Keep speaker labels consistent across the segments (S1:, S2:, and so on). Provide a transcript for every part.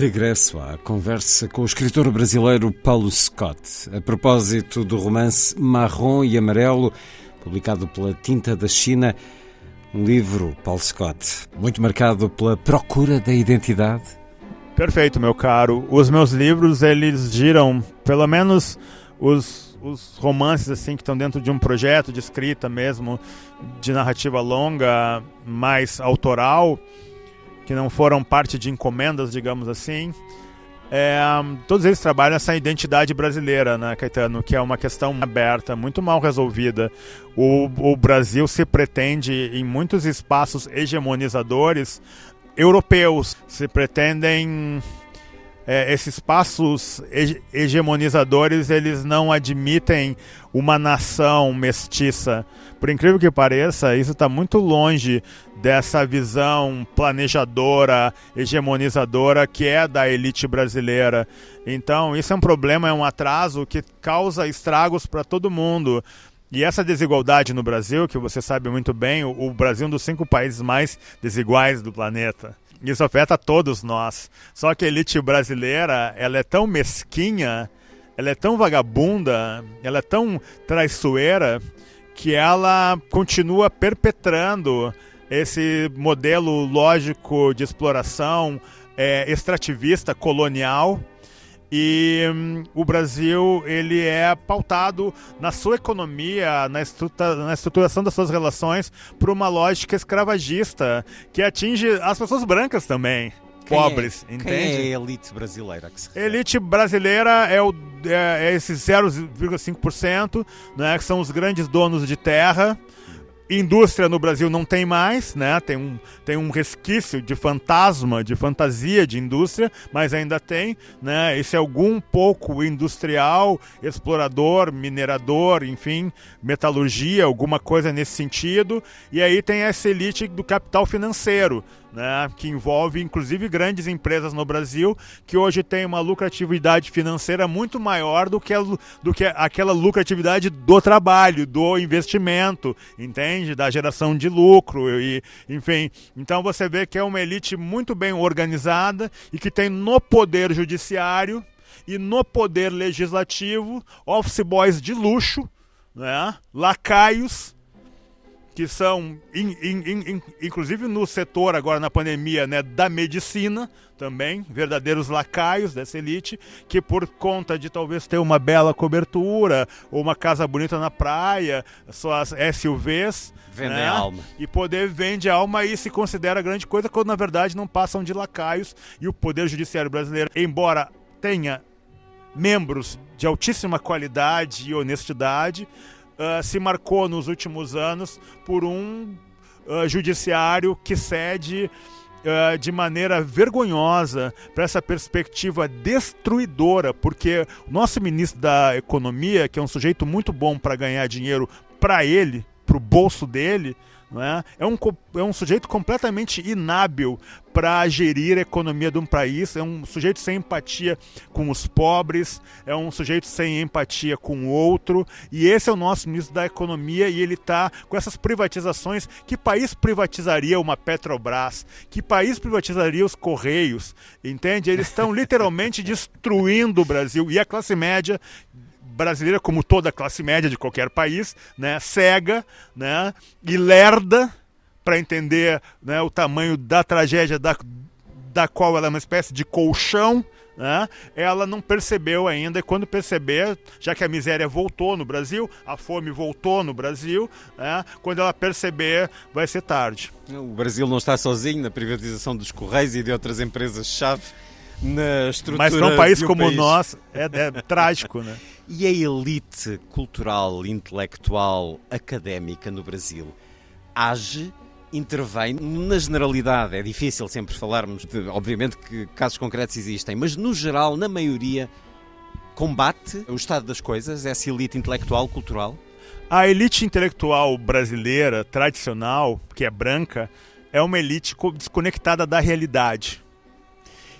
S1: Regresso à conversa com o escritor brasileiro Paulo Scott, a propósito do romance Marrom e Amarelo, publicado pela Tinta da China. Um livro, Paulo Scott, muito marcado pela procura da identidade.
S2: Perfeito, meu caro. Os meus livros, eles giram, pelo menos os, os romances assim que estão dentro de um projeto de escrita mesmo, de narrativa longa, mais autoral, que não foram parte de encomendas, digamos assim. É, todos eles trabalham essa identidade brasileira, né, Caetano? Que é uma questão aberta, muito mal resolvida. O, o Brasil se pretende, em muitos espaços hegemonizadores europeus, se pretendem é, esses espaços hegemonizadores eles não admitem uma nação mestiça. Por incrível que pareça, isso está muito longe dessa visão planejadora, hegemonizadora que é da elite brasileira. Então, isso é um problema, é um atraso que causa estragos para todo mundo. E essa desigualdade no Brasil, que você sabe muito bem, o Brasil é um dos cinco países mais desiguais do planeta. Isso afeta todos nós. Só que a elite brasileira, ela é tão mesquinha, ela é tão vagabunda, ela é tão traiçoeira que ela continua perpetrando esse modelo lógico de exploração é, extrativista colonial e hum, o Brasil ele é pautado na sua economia, na, estrutura, na estruturação das suas relações por uma lógica escravagista que atinge as pessoas brancas também. Quem é? pobres,
S1: é,
S2: entende?
S1: Quem é a elite brasileira? Que se
S2: elite brasileira é, o, é, é esses 0,5%, né, que são os grandes donos de terra, Indústria no Brasil não tem mais, né? Tem um, tem um resquício de fantasma, de fantasia de indústria, mas ainda tem, né? Esse algum pouco industrial, explorador, minerador, enfim, metalurgia, alguma coisa nesse sentido. E aí tem essa elite do capital financeiro, né, que envolve inclusive grandes empresas no Brasil que hoje tem uma lucratividade financeira muito maior do que, a, do que aquela lucratividade do trabalho, do investimento, entende? Da geração de lucro e, enfim. Então você vê que é uma elite muito bem organizada e que tem no poder judiciário e no poder legislativo office boys de luxo, né? lacaios que são, in, in, in, inclusive no setor agora na pandemia, né, da medicina também, verdadeiros lacaios dessa elite, que por conta de talvez ter uma bela cobertura, ou uma casa bonita na praia, suas SUVs,
S1: Vender né, alma.
S2: E poder vende alma e se considera grande coisa, quando na verdade não passam de lacaios. E o Poder Judiciário brasileiro, embora tenha membros de altíssima qualidade e honestidade, uh, se marcou nos últimos anos por um uh, judiciário que cede uh, de maneira vergonhosa para essa perspectiva destruidora, porque o nosso ministro da Economia, que é um sujeito muito bom para ganhar dinheiro para ele, para o bolso dele, é? É, um, é um sujeito completamente inábil para gerir a economia de um país, é um sujeito sem empatia com os pobres, é um sujeito sem empatia com o outro, e esse é o nosso ministro da Economia e ele está com essas privatizações. Que país privatizaria uma Petrobras? Que país privatizaria os Correios? Entende? Eles estão literalmente destruindo o Brasil e a classe média brasileira, como toda classe média de qualquer país, né, cega né, e lerda para entender né, o tamanho da tragédia da, da qual ela é uma espécie de colchão, né, ela não percebeu ainda. E quando perceber, já que a miséria voltou no Brasil, a fome voltou no Brasil, né, quando ela perceber, vai ser tarde.
S1: O Brasil não está sozinho na privatização dos Correios e de outras empresas-chave na estrutura.
S2: Mas para um país como o nosso, é, é trágico, né?
S1: E a elite cultural, intelectual, académica no Brasil age intervém na generalidade? É difícil sempre falarmos de, obviamente, que casos concretos existem, mas no geral, na maioria, combate o estado das coisas, essa elite intelectual, cultural?
S2: A elite intelectual brasileira, tradicional, que é branca, é uma elite desconectada da realidade.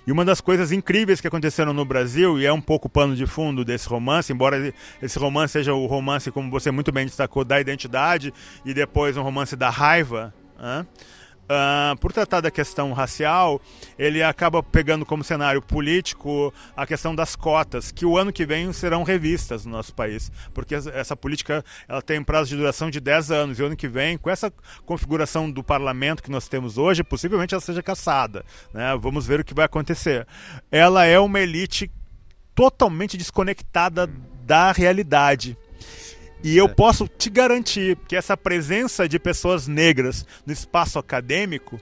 S2: E uma das coisas incríveis que aconteceram no Brasil, e é um pouco o pano de fundo desse romance, embora esse romance seja o romance, como você muito bem destacou, da identidade, e depois um romance da raiva? Uh, por tratar da questão racial, ele acaba pegando como cenário político a questão das cotas, que o ano que vem serão revistas no nosso país, porque essa política ela tem prazo de duração de 10 anos, e o ano que vem, com essa configuração do parlamento que nós temos hoje, possivelmente ela seja caçada. Né? Vamos ver o que vai acontecer. Ela é uma elite totalmente desconectada da realidade. E eu é. posso te garantir que essa presença de pessoas negras no espaço acadêmico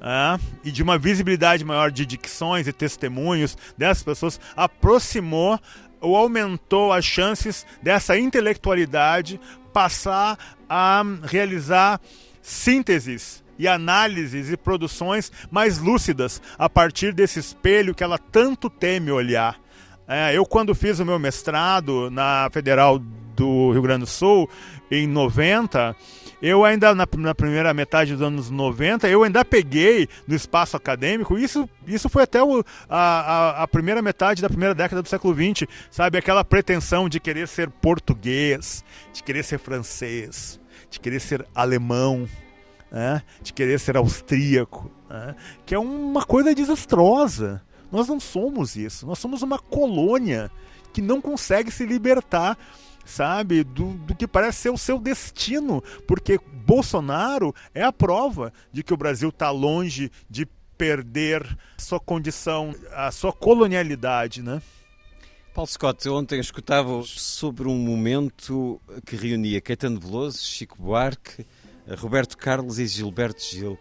S2: é, e de uma visibilidade maior de dicções e testemunhos dessas pessoas aproximou ou aumentou as chances dessa intelectualidade passar a realizar sínteses e análises e produções mais lúcidas a partir desse espelho que ela tanto teme olhar. É, eu, quando fiz o meu mestrado na Federal do Rio Grande do Sul, em 90, eu ainda, na, na, primeira metade dos anos 90, eu ainda peguei no espaço acadêmico, isso, isso foi até o, a, a, a, primeira metade da primeira década do século XX, sabe? Aquela pretensão de querer ser português, de querer ser francês, de querer ser alemão, né? de querer ser austríaco, né? que é uma coisa desastrosa. Nós não somos isso, nós somos uma colônia que não consegue se libertar sabe, do, do que parece ser o seu destino, porque Bolsonaro é a prova de que o Brasil está longe de perder sua condição, a sua colonialidade, né?
S1: Paulo Scott, ontem escutava sobre um momento que reunia Caetano Veloso, Chico Buarque, Roberto Carlos e Gilberto Gil.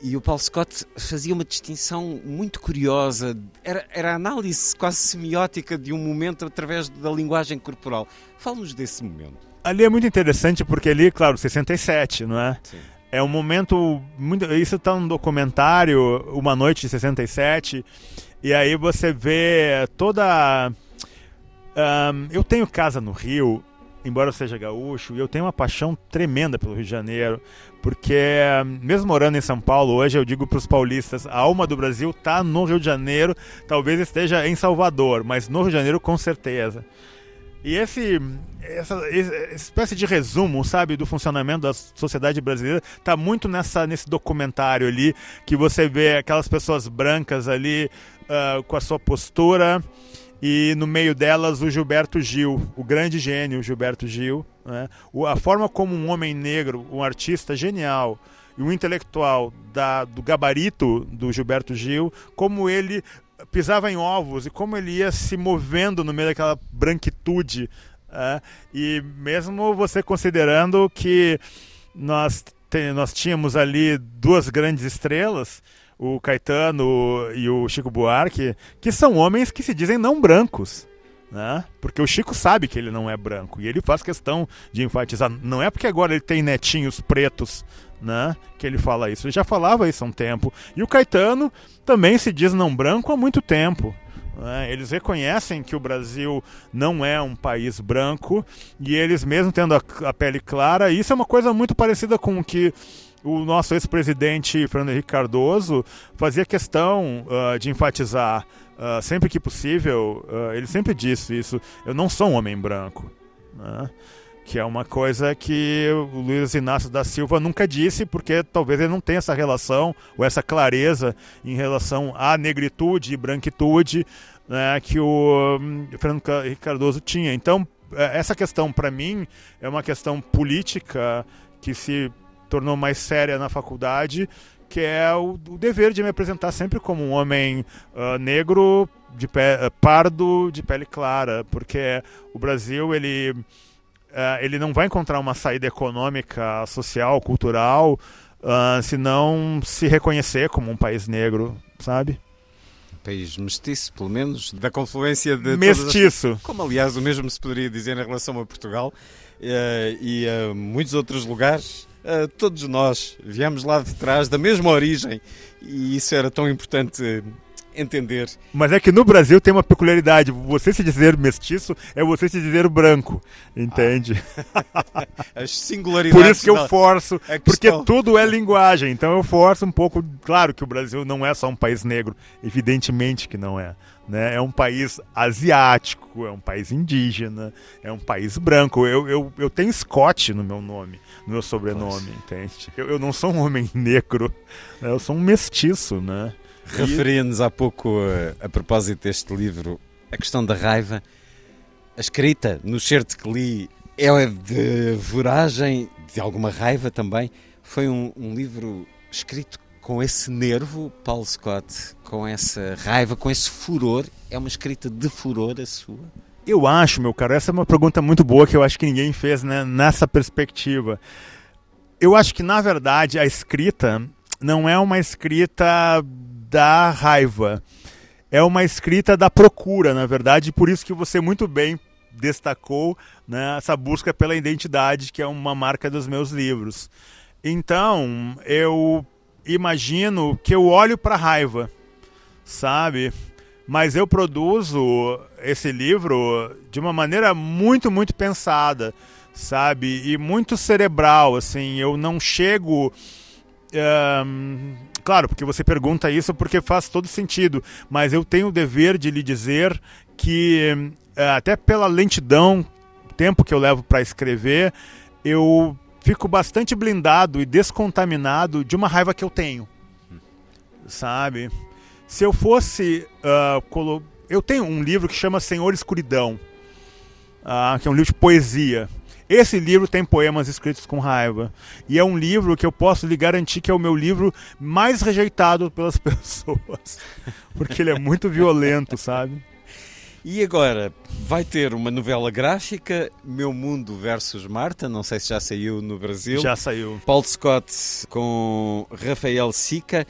S1: E o Paulo Scott fazia uma distinção muito curiosa. Era, era a análise quase semiótica de um momento através da linguagem corporal. Fala-nos desse momento.
S2: Ali é muito interessante porque ali, claro, 67, não é? Sim. É um momento muito. Isso está no documentário Uma Noite de 67. E aí você vê toda. Um, eu tenho casa no Rio embora eu seja gaúcho, eu tenho uma paixão tremenda pelo Rio de Janeiro, porque mesmo morando em São Paulo, hoje eu digo para os paulistas, a alma do Brasil está no Rio de Janeiro, talvez esteja em Salvador, mas no Rio de Janeiro com certeza. E esse, essa, essa, espécie de resumo, sabe, do funcionamento da sociedade brasileira está muito nessa, nesse documentário ali, que você vê aquelas pessoas brancas ali uh, com a sua postura e no meio delas o Gilberto Gil, o grande gênio Gilberto Gil. Né? A forma como um homem negro, um artista genial e um intelectual da, do gabarito do Gilberto Gil, como ele pisava em ovos e como ele ia se movendo no meio daquela branquitude. Né? E mesmo você considerando que nós, nós tínhamos ali duas grandes estrelas o Caetano e o Chico Buarque, que são homens que se dizem não brancos. Né? Porque o Chico sabe que ele não é branco e ele faz questão de enfatizar. Não é porque agora ele tem netinhos pretos né, que ele fala isso. Ele já falava isso há um tempo. E o Caetano também se diz não branco há muito tempo. Né? Eles reconhecem que o Brasil não é um país branco e eles, mesmo tendo a, a pele clara, isso é uma coisa muito parecida com o que o nosso ex-presidente Fernando Henrique Cardoso fazia questão uh, de enfatizar, uh, sempre que possível, uh, ele sempre disse isso: eu não sou um homem branco. Né? Que é uma coisa que o Luiz Inácio da Silva nunca disse, porque talvez ele não tenha essa relação ou essa clareza em relação à negritude e branquitude né, que o um, Fernando Henrique Cardoso tinha. Então, é, essa questão, para mim, é uma questão política que se tornou mais séria na faculdade, que é o, o dever de me apresentar sempre como um homem uh, negro, de pé, uh, pardo, de pele clara, porque o Brasil ele uh, ele não vai encontrar uma saída econômica, social, cultural, se não se reconhecer como um país negro, sabe?
S1: país mestiço, pelo menos, da confluência de.
S2: Mestiço!
S1: As... Como, aliás, o mesmo se poderia dizer em relação a Portugal uh, e a muitos outros lugares Uh, todos nós viemos lá de trás, da mesma origem, e isso era tão importante entender.
S2: Mas é que no Brasil tem uma peculiaridade. Você se dizer mestiço é você se dizer branco. Entende?
S1: Ah. As singularidades.
S2: Por isso que eu forço. Porque tudo é linguagem. Então eu forço um pouco. Claro que o Brasil não é só um país negro. Evidentemente que não é. Né? É um país asiático, é um país indígena, é um país branco. Eu, eu, eu tenho Scott no meu nome, no meu sobrenome, entende? Eu, eu não sou um homem negro, né? eu sou um mestiço, né?
S1: Referia-nos há pouco, a, a, propósito deste livro, a questão da raiva. A escrita, no certo que li, é de voragem, de alguma raiva também. Foi um, um livro escrito com esse nervo, Paulo Scott, com essa raiva, com esse furor. É uma escrita de furor a sua?
S2: Eu acho, meu caro, essa é uma pergunta muito boa que eu acho que ninguém fez né, nessa perspectiva. Eu acho que, na verdade, a escrita não é uma escrita da raiva. É uma escrita da procura, na verdade, por isso que você muito bem destacou né, essa busca pela identidade, que é uma marca dos meus livros. Então, eu imagino que eu olho para raiva, sabe? Mas eu produzo esse livro de uma maneira muito, muito pensada, sabe? E muito cerebral, assim. Eu não chego. Um, Claro, porque você pergunta isso porque faz todo sentido, mas eu tenho o dever de lhe dizer que, eh, até pela lentidão, tempo que eu levo para escrever, eu fico bastante blindado e descontaminado de uma raiva que eu tenho. Sabe? Se eu fosse. Uh, colo... Eu tenho um livro que chama Senhor Escuridão, uh, que é um livro de poesia. Esse livro tem poemas escritos com raiva. E é um livro que eu posso lhe garantir que é o meu livro mais rejeitado pelas pessoas. Porque ele é muito violento, sabe?
S1: E agora, vai ter uma novela gráfica, Meu Mundo versus Marta, não sei se já saiu no Brasil.
S2: Já saiu.
S1: Paul Scott com Rafael Sica.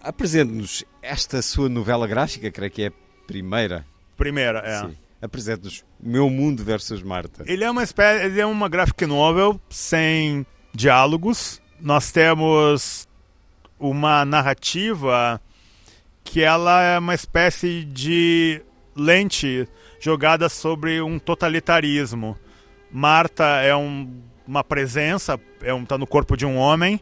S1: Apresente-nos esta sua novela gráfica, creio que é a primeira.
S2: Primeira, é. Sim.
S1: Apresente-nos Meu Mundo versus Marta.
S2: Ele é uma espécie, ele é uma graphic novel sem diálogos. Nós temos uma narrativa que ela é uma espécie de lente jogada sobre um totalitarismo. Marta é um, uma presença, é um, tá no corpo de um homem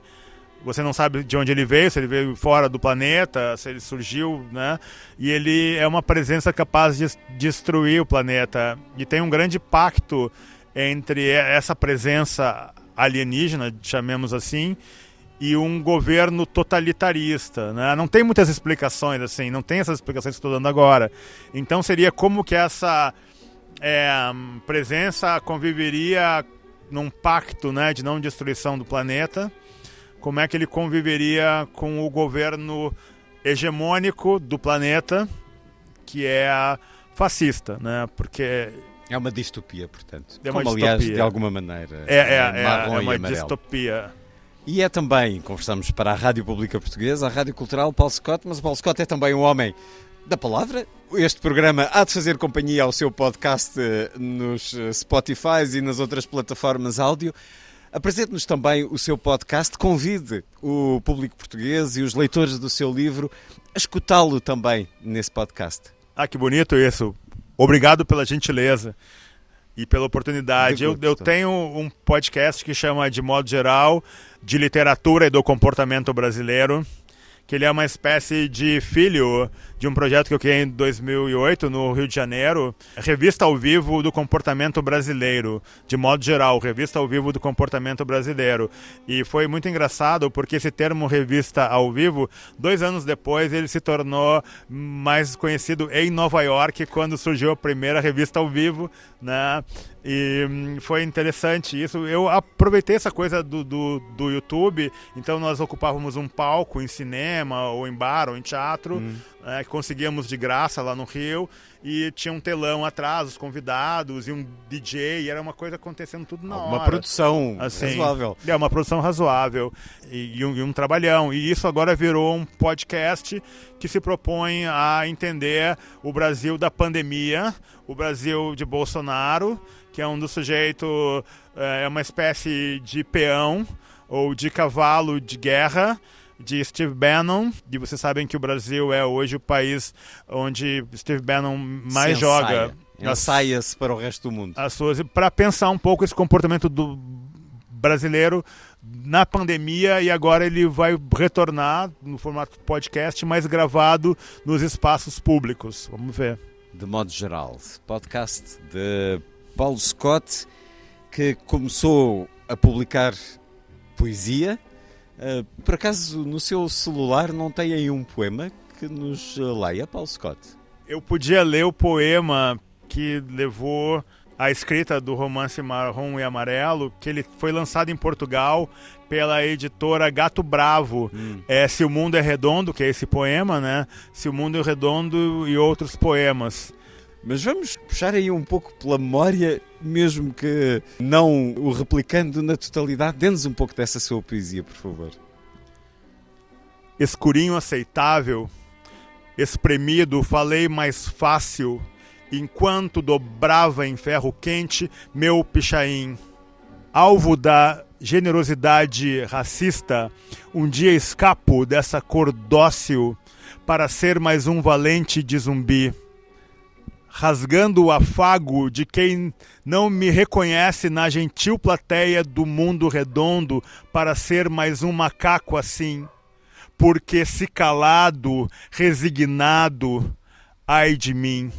S2: você não sabe de onde ele veio, se ele veio fora do planeta, se ele surgiu, né? E ele é uma presença capaz de destruir o planeta. E tem um grande pacto entre essa presença alienígena, chamemos assim, e um governo totalitarista, né? Não tem muitas explicações assim, não tem essas explicações que estou dando agora. Então seria como que essa é, presença conviveria num pacto, né, de não destruição do planeta como é que ele conviveria com o governo hegemônico do planeta, que é fascista, né? Porque
S1: é uma distopia, portanto. É uma Como, distopia. aliás, de alguma maneira.
S2: É, é, é, é uma distopia.
S1: E é também, conversamos para a Rádio Pública Portuguesa, a Rádio Cultural Paulo Scott, mas o Paulo Scott é também um homem da palavra. Este programa há de fazer companhia ao seu podcast eh, nos eh, Spotify e nas outras plataformas áudio. Apresente-nos também o seu podcast, convide o público português e os leitores do seu livro a escutá-lo também nesse podcast.
S2: Ah, que bonito isso. Obrigado pela gentileza e pela oportunidade. Eu, eu, tenho um podcast que chama De Modo Geral, de Literatura e do Comportamento Brasileiro, que ele é uma espécie de filho de um projeto que eu criei em 2008 no Rio de Janeiro, Revista ao Vivo do Comportamento Brasileiro, de modo geral, Revista ao Vivo do Comportamento Brasileiro. E foi muito engraçado porque esse termo Revista ao Vivo, dois anos depois, ele se tornou mais conhecido em Nova York, quando surgiu a primeira revista ao vivo, né? E hum, foi interessante isso. Eu aproveitei essa coisa do, do, do, YouTube, então nós ocupávamos um palco em cinema, ou em bar, ou em teatro. Hum é, que conseguíamos de graça lá no Rio, e tinha um telão atrás, os convidados, e um DJ, e era uma coisa acontecendo tudo na
S1: uma
S2: hora.
S1: Uma produção assim, razoável.
S2: É, uma produção razoável, e, e, um, e um trabalhão. E isso agora virou um podcast que se propõe a entender o Brasil da pandemia, o Brasil de Bolsonaro, que é um dos sujeitos, é, é uma espécie de peão, ou De Cavalo de Guerra, de Steve Bannon. E vocês sabem que o Brasil é hoje o país onde Steve Bannon mais
S1: Se
S2: joga.
S1: ensaia. Ensaia-se para o resto do mundo.
S2: As suas para pensar um pouco esse comportamento do brasileiro na pandemia e agora ele vai retornar no formato podcast, mas gravado nos espaços públicos. Vamos ver.
S1: De modo geral, podcast de Paulo Scott, que começou a publicar poesia. Uh, por acaso, no seu celular não tem aí um poema que nos leia, Paulo Scott?
S2: Eu podia ler o poema que levou a escrita do romance Marrom e Amarelo, que ele foi lançado em Portugal pela editora Gato Bravo. Hum. É Se o Mundo é Redondo, que é esse poema, né? Se o Mundo é Redondo e outros poemas.
S1: Mas vamos puxar aí um pouco pela memória, mesmo que não o replicando na totalidade. Dê-nos um pouco dessa sua poesia, por favor.
S2: Escurinho aceitável, espremido, falei mais fácil enquanto dobrava em ferro quente meu pichain. Alvo da generosidade racista, um dia escapo dessa cor dócil para ser mais um valente de zumbi. Rasgando o afago de quem não me reconhece na gentil plateia do mundo redondo para ser mais um macaco assim. Porque se calado, resignado, ai de mim.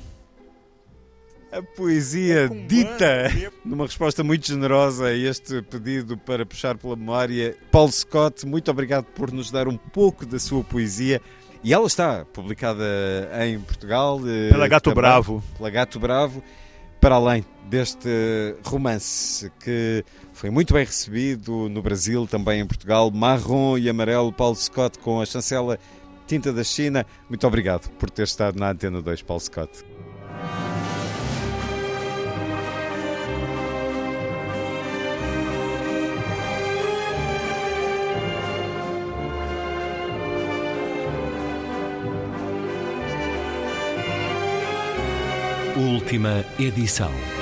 S1: A poesia dita numa resposta muito generosa a este pedido para puxar pela memória. Paulo Scott, muito obrigado por nos dar um pouco da sua poesia. E ela está publicada em Portugal.
S2: Eh, pela Gato também, Bravo.
S1: Pela Gato Bravo, para além deste romance que foi muito bem recebido no Brasil, também em Portugal. Marrom e amarelo, Paulo Scott com a chancela Tinta da China. Muito obrigado por ter estado na Antena 2, Paulo Scott.
S3: Última edição.